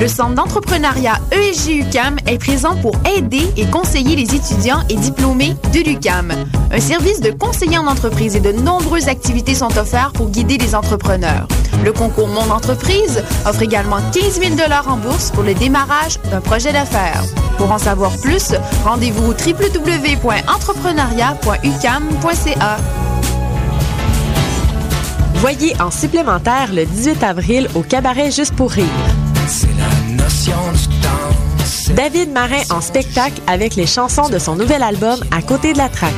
Le Centre d'entrepreneuriat ESG UCAM est présent pour aider et conseiller les étudiants et diplômés de l'UCAM. Un service de conseiller en entreprise et de nombreuses activités sont offertes pour guider les entrepreneurs. Le concours Mon Entreprise offre également 15 000 en bourse pour le démarrage d'un projet d'affaires. Pour en savoir plus, rendez-vous au www.entrepreneuriat.ucam.ca. Voyez en supplémentaire le 18 avril au cabaret Juste pour rire. David Marin en spectacle avec les chansons de son nouvel album À côté de la traque.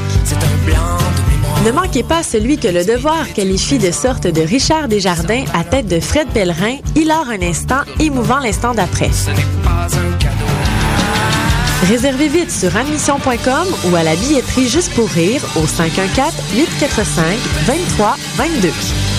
Ne manquez pas celui que le devoir qualifie de sorte de Richard Desjardins à tête de Fred Pellerin, hilar un instant, émouvant l'instant d'après. Réservez vite sur admission.com ou à la billetterie juste pour rire au 514 845 23 22.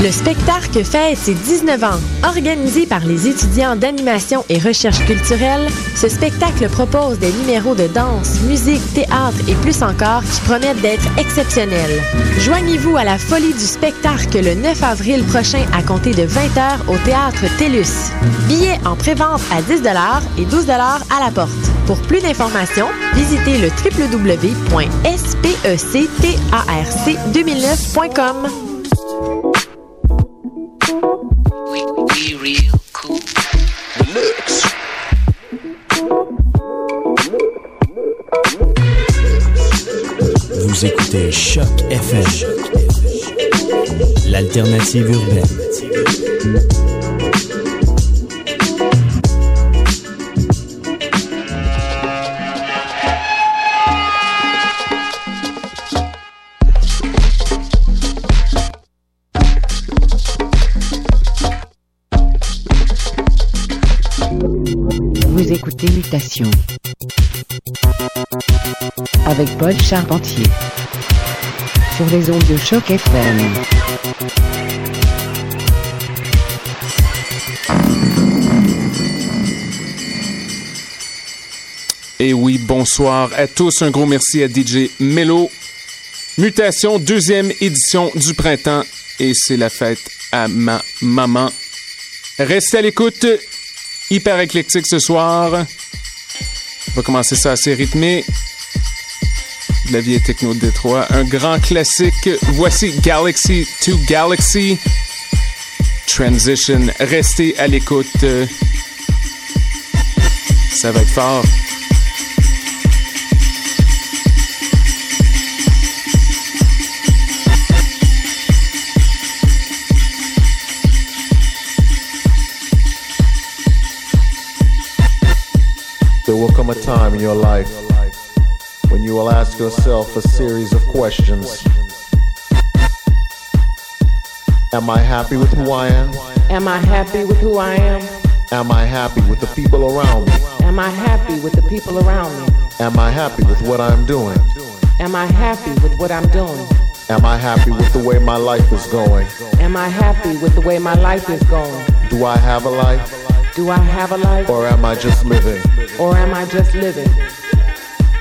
Le spectacle fête ses 19 ans. Organisé par les étudiants d'animation et recherche culturelle, ce spectacle propose des numéros de danse, musique, théâtre et plus encore qui promettent d'être exceptionnels. Joignez-vous à la folie du spectacle le 9 avril prochain à compter de 20h au théâtre TELUS. Billets en prévente à 10 et 12 à la porte. Pour plus d'informations, visitez le www.spectarc2009.com. écoutez Choc FM, l'alternative urbaine. Vous écoutez Mutation. Avec Paul Charpentier sur les ondes de choc FM. Et oui, bonsoir à tous. Un gros merci à DJ Mello. Mutation, deuxième édition du printemps. Et c'est la fête à ma maman. Restez à l'écoute. Hyper éclectique ce soir. On va commencer ça assez rythmé. La vie est techno de Détroit. Un grand classique. Voici Galaxy to Galaxy. Transition. Restez à l'écoute. Ça va être fort. There will come a time in your life you will ask yourself a series of questions. Am I happy with who I am? Am I happy with who I am? Am I happy with the people around me? Am I happy with the people around me? Am I happy with what I'm doing? Am I happy with what I'm doing? Am I happy with the way my life is going? Am I happy with the way my life is going? Do I have a life? Do I have a life? Or am I just living? Or am I just living?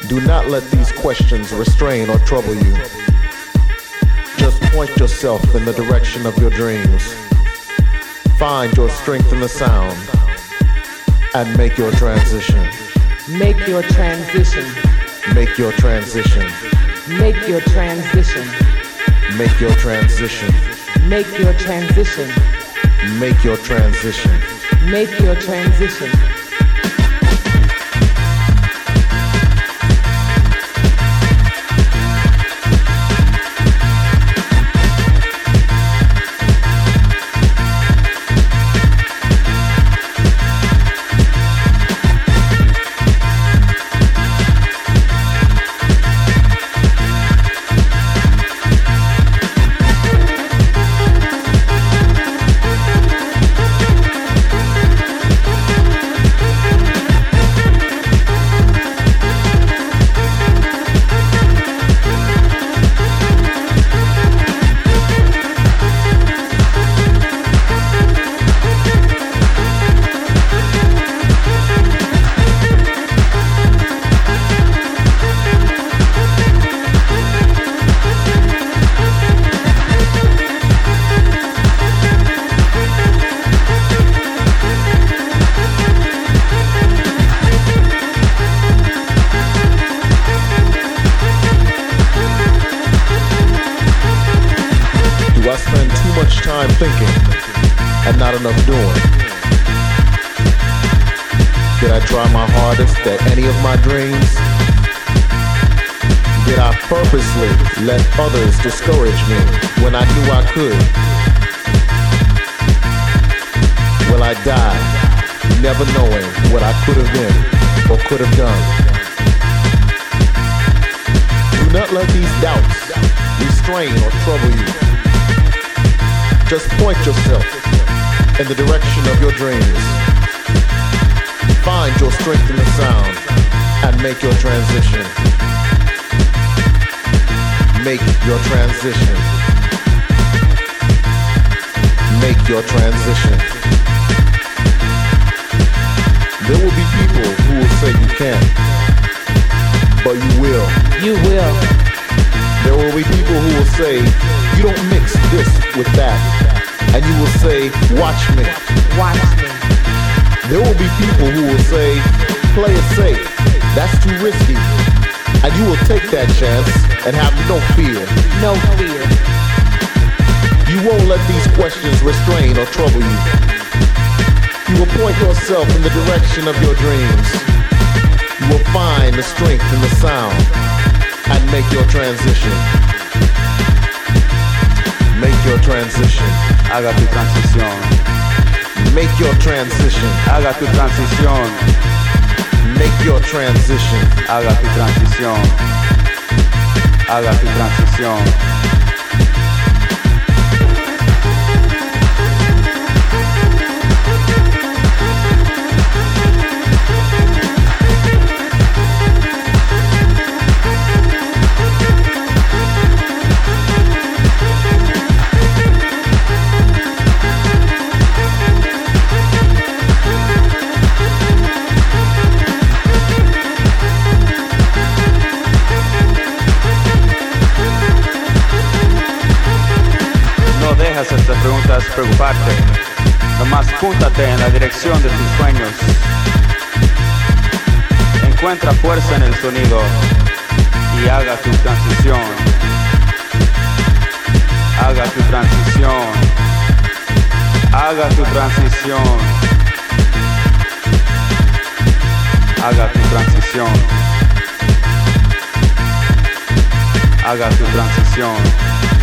Do not let these questions restrain or trouble you. Just point yourself in the direction of your dreams. Find your strength in the sound and make your transition. Make your transition. Make your transition. Make your transition. Make your transition. Make your transition. Make your transition. Make your transition. Enough doing? Did I try my hardest at any of my dreams? Did I purposely let others discourage me when I knew I could? Will I die never knowing what I could have been or could have done? Do not let these doubts restrain or trouble you. Just point yourself in the direction of your dreams. Find your strength in the sound and make your transition. Make your transition. Make your transition. There will be people who will say you can't, but you will. You will. There will be people who will say you don't mix this with that, and you will say, watch me. Watch me. There will be people who will say, play it safe. That's too risky. And you will take that chance and have no fear. No fear. You won't let these questions restrain or trouble you. You will point yourself in the direction of your dreams. You will find the strength in the sound and make your transition. Your transition. Haga tu transición. Make your transition. Haga tu transición. Make your transition. Haga tu transición. Haga tu transición. Preguntas preocuparte. Nomás púntate en la dirección de tus sueños. Encuentra fuerza en el sonido y haga tu transición. Haga tu transición. Haga tu transición. Haga tu transición. Haga tu transición.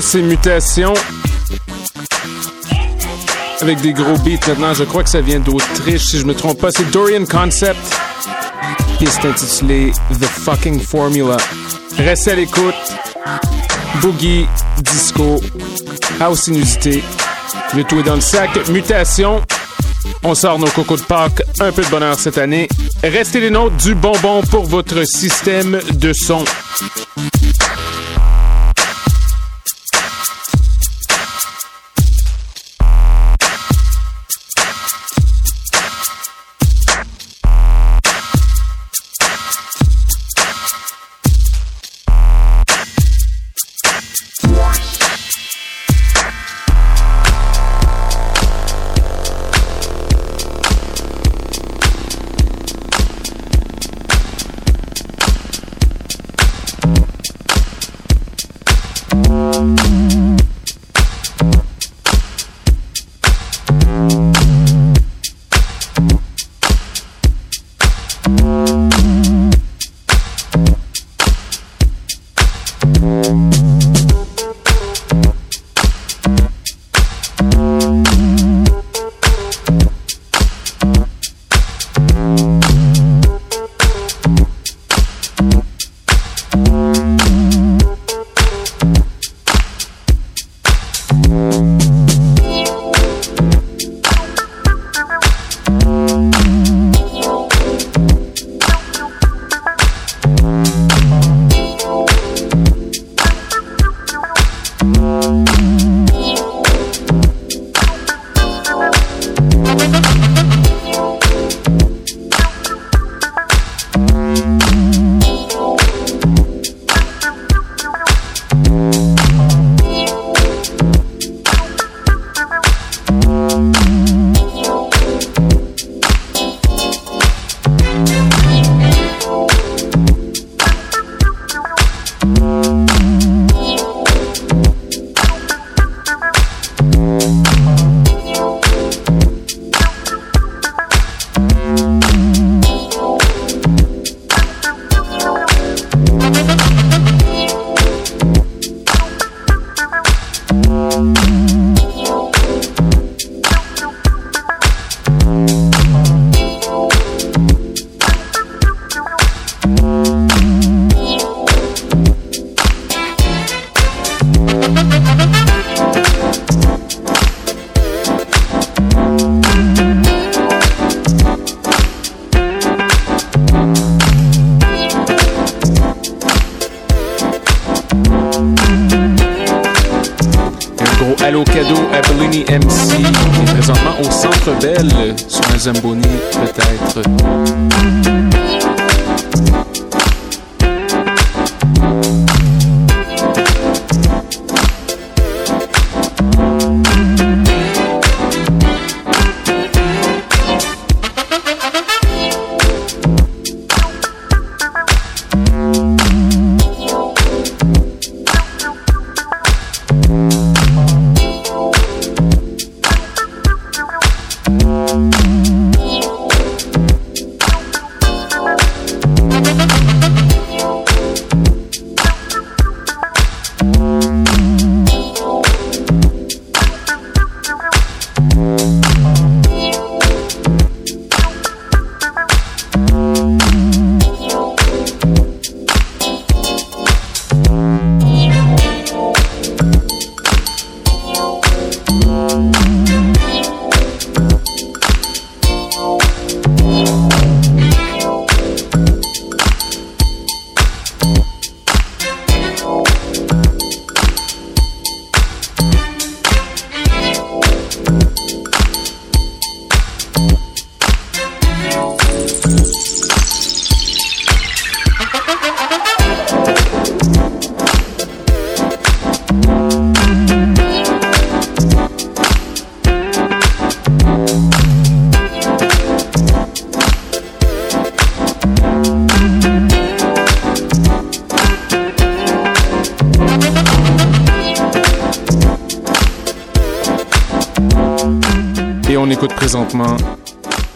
C'est Mutation. Avec des gros beats maintenant, je crois que ça vient d'Autriche, si je me trompe pas. C'est Dorian Concept. Piste intitulée The Fucking Formula. Restez à l'écoute. Boogie, disco, house inusité. Le tout est dans le sac. Mutation. On sort nos cocos de Pâques. Un peu de bonheur cette année. Restez les nôtres du bonbon pour votre système de son.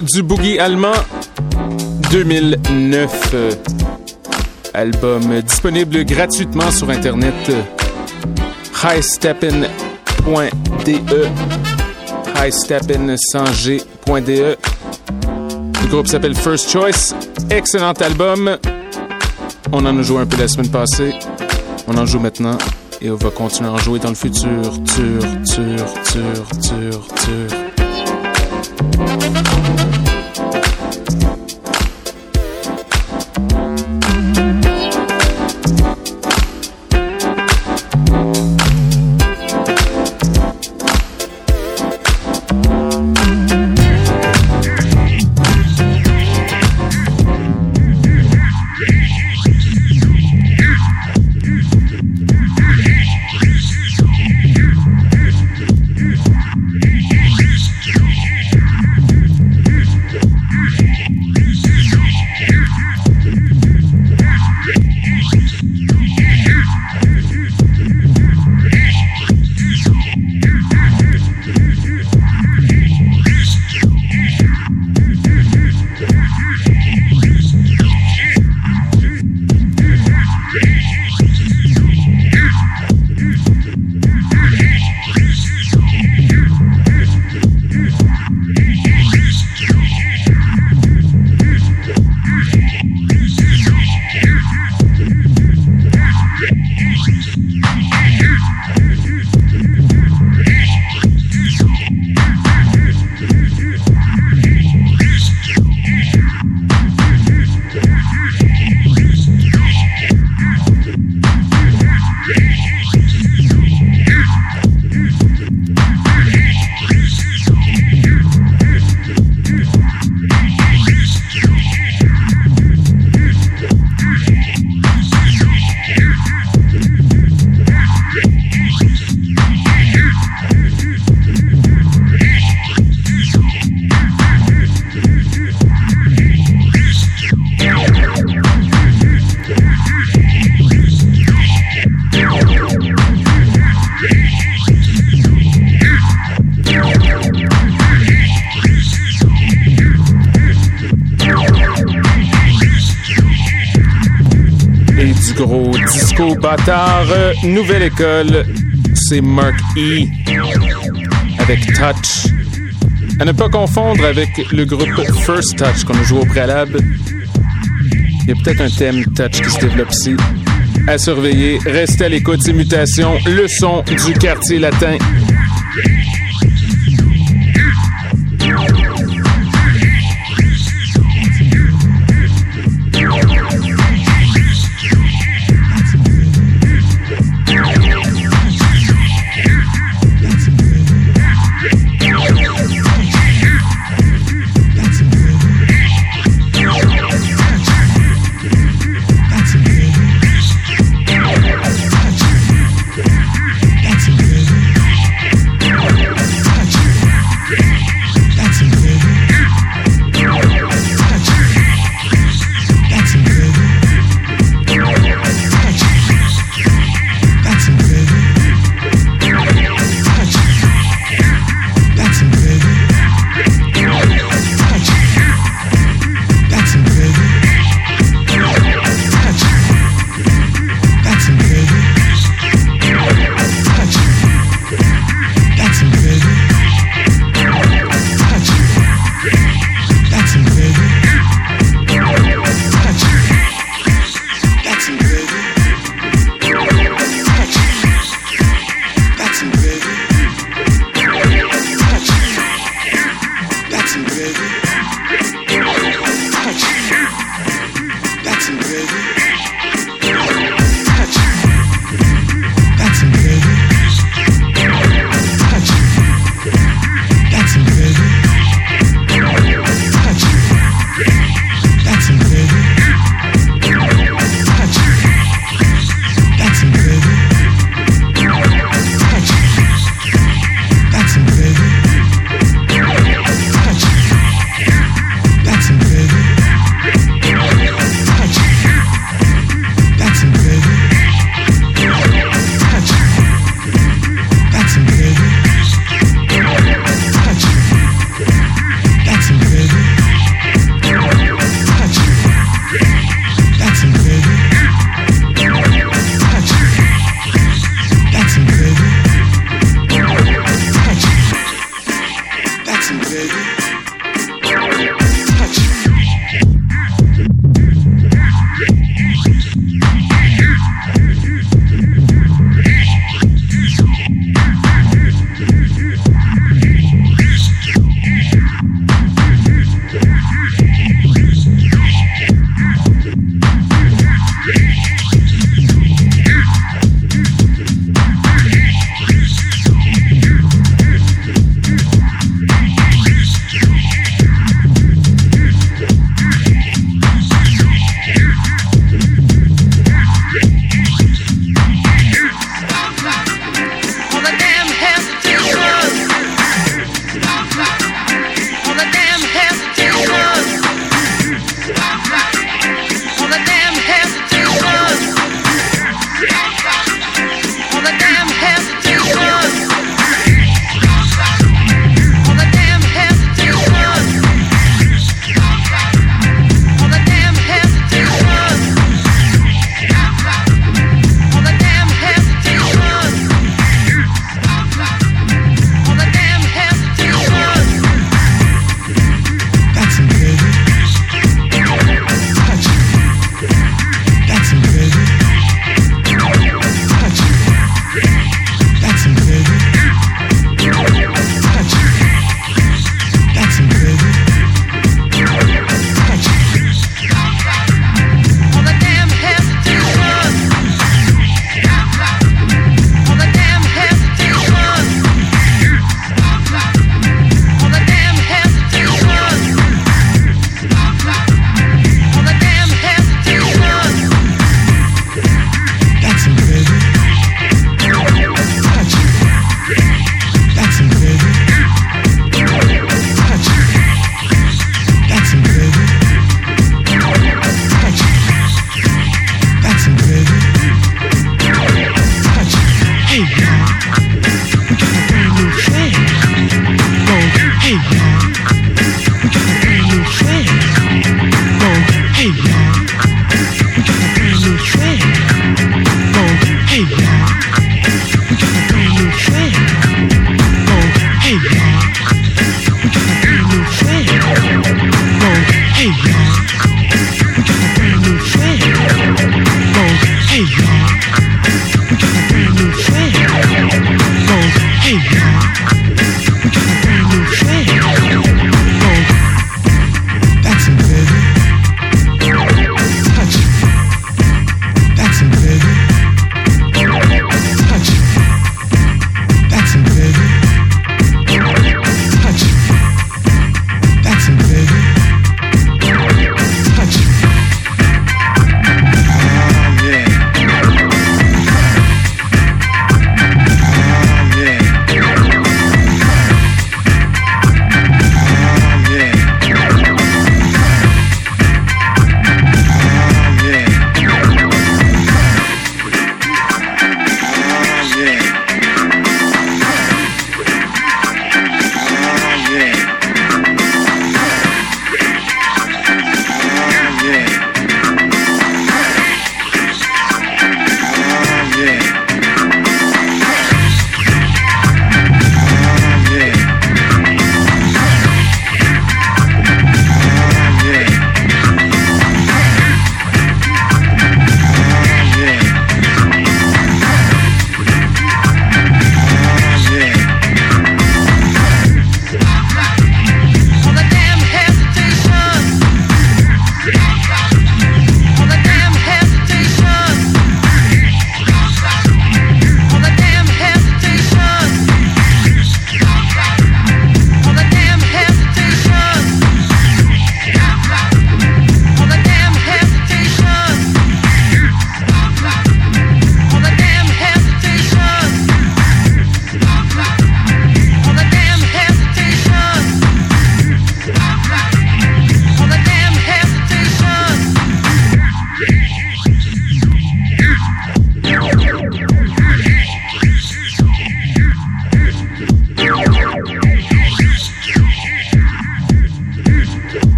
Du boogie allemand 2009. album disponible gratuitement sur Internet. highsteppin.de. Highsteppin sans G.de. Le groupe s'appelle First Choice. Excellent album. On en a joué un peu la semaine passée. On en joue maintenant. Et on va continuer à en jouer dans le futur. Tur, tur, tur, tur, tur. Gros disco bâtard. euh, Nouvelle école, c'est Mark E. Avec Touch. À ne pas confondre avec le groupe First Touch qu'on a joué au préalable. Il y a peut-être un thème Touch qui se développe ici. À surveiller, restez à l'écoute, ces mutations, le son du quartier latin.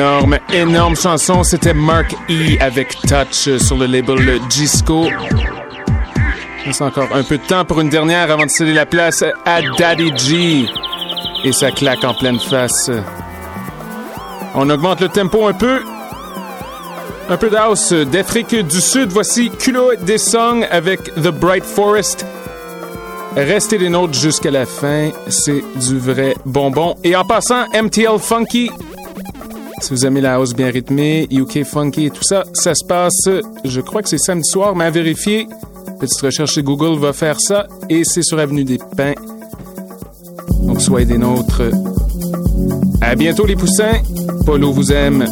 Énorme, énorme chanson. C'était Mark E avec Touch sur le label Gisco. C'est encore un peu de temps pour une dernière avant de céder la place à Daddy G. Et ça claque en pleine face. On augmente le tempo un peu. Un peu d'house d'Afrique du Sud. Voici Culo des Songs avec The Bright Forest. Restez des nôtres jusqu'à la fin. C'est du vrai bonbon. Et en passant, MTL Funky. Si vous aimez la house bien rythmée, UK Funky et tout ça, ça se passe, je crois que c'est samedi soir, mais à vérifier. Petite recherche chez Google va faire ça. Et c'est sur Avenue des Pins. Donc soyez des nôtres. À bientôt les poussins. Polo vous aime.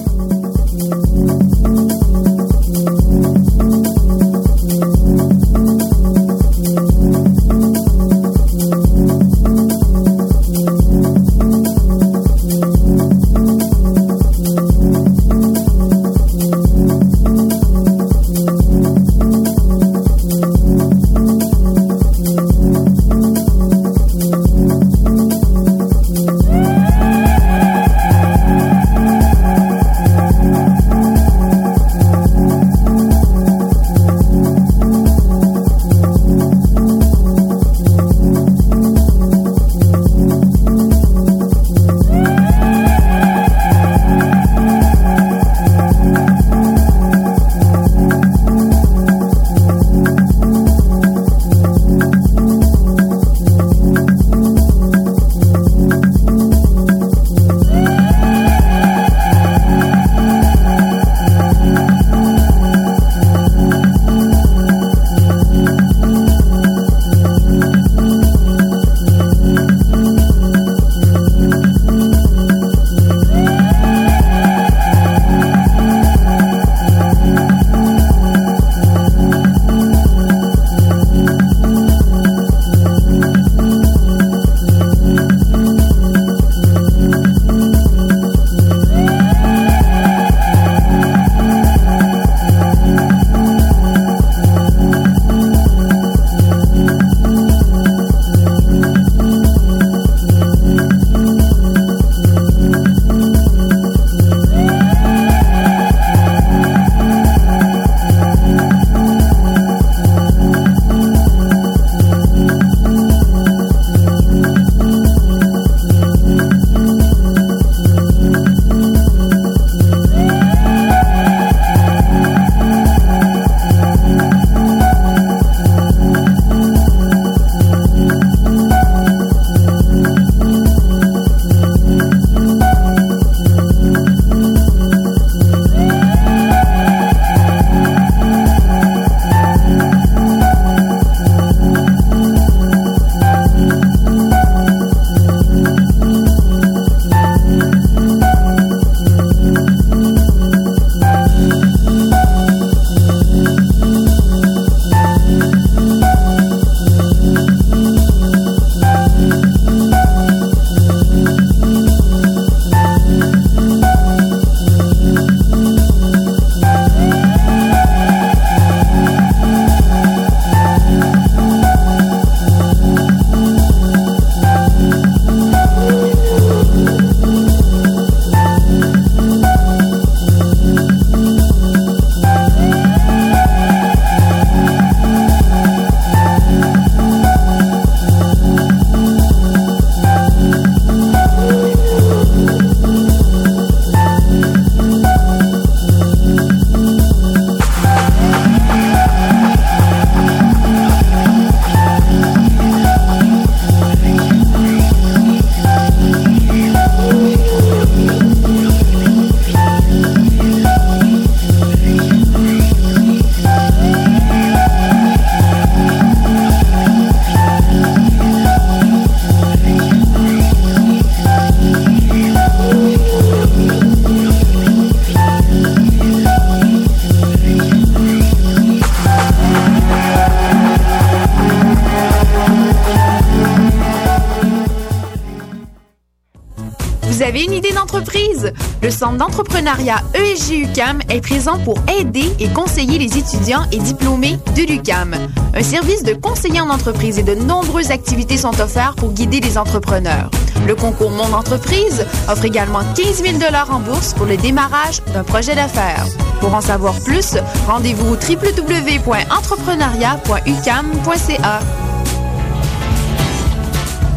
D'entrepreneuriat ESG UCAM est présent pour aider et conseiller les étudiants et diplômés de l'UCAM. Un service de conseiller en entreprise et de nombreuses activités sont offerts pour guider les entrepreneurs. Le concours Mon Entreprise offre également 15 000 en bourse pour le démarrage d'un projet d'affaires. Pour en savoir plus, rendez-vous au www.entrepreneuriat.ucam.ca.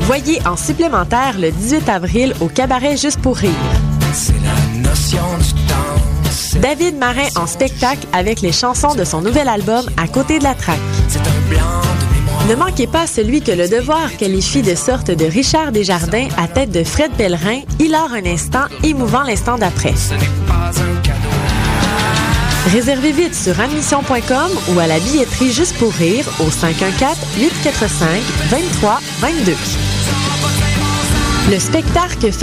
Voyez en supplémentaire le 18 avril au cabaret Juste pour rire. David Marin en spectacle avec les chansons de son nouvel album À côté de la traque. Ne manquez pas celui que le devoir qualifie de sorte de Richard Desjardins à tête de Fred Pellerin, Hilar un instant, émouvant l'instant d'après. Réservez vite sur admission.com ou à la billetterie Juste pour rire au 514-845-2322. Le spectacle